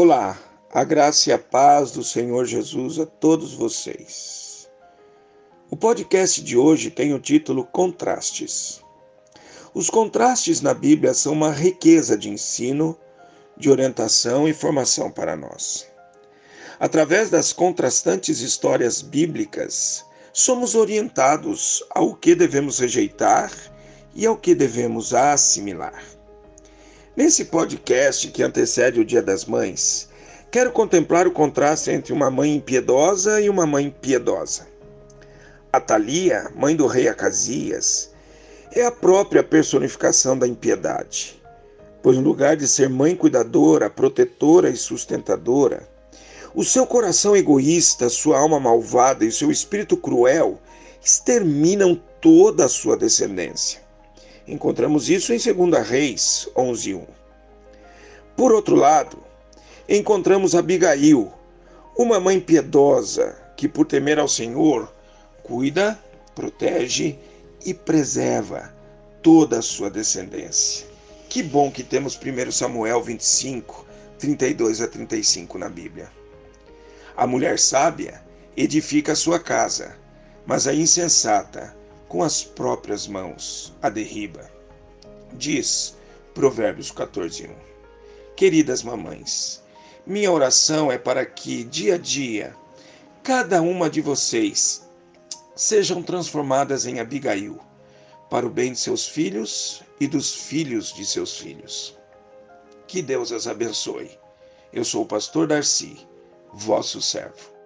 Olá, a graça e a paz do Senhor Jesus a todos vocês. O podcast de hoje tem o título Contrastes. Os contrastes na Bíblia são uma riqueza de ensino, de orientação e formação para nós. Através das contrastantes histórias bíblicas, somos orientados ao que devemos rejeitar e ao que devemos assimilar. Nesse podcast que antecede o Dia das Mães, quero contemplar o contraste entre uma mãe impiedosa e uma mãe piedosa. Atalia, mãe do rei Acasias, é a própria personificação da impiedade, pois no lugar de ser mãe cuidadora, protetora e sustentadora, o seu coração egoísta, sua alma malvada e seu espírito cruel exterminam toda a sua descendência. Encontramos isso em 2 Reis 11:1. Por outro lado, encontramos Abigail, uma mãe piedosa que, por temer ao Senhor, cuida, protege e preserva toda a sua descendência. Que bom que temos 1 Samuel 25, 32 a 35 na Bíblia. A mulher sábia edifica a sua casa, mas a insensata com as próprias mãos a derriba. Diz Provérbios 14:1. Queridas mamães, minha oração é para que dia a dia cada uma de vocês sejam transformadas em Abigail, para o bem de seus filhos e dos filhos de seus filhos. Que Deus as abençoe. Eu sou o pastor Darcy, vosso servo.